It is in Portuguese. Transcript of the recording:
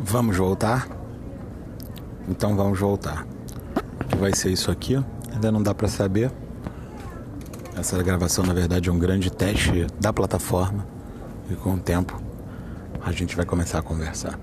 Vamos voltar? Então vamos voltar. O que vai ser isso aqui? Ainda não dá para saber. Essa gravação, na verdade, é um grande teste da plataforma. E com o tempo, a gente vai começar a conversar.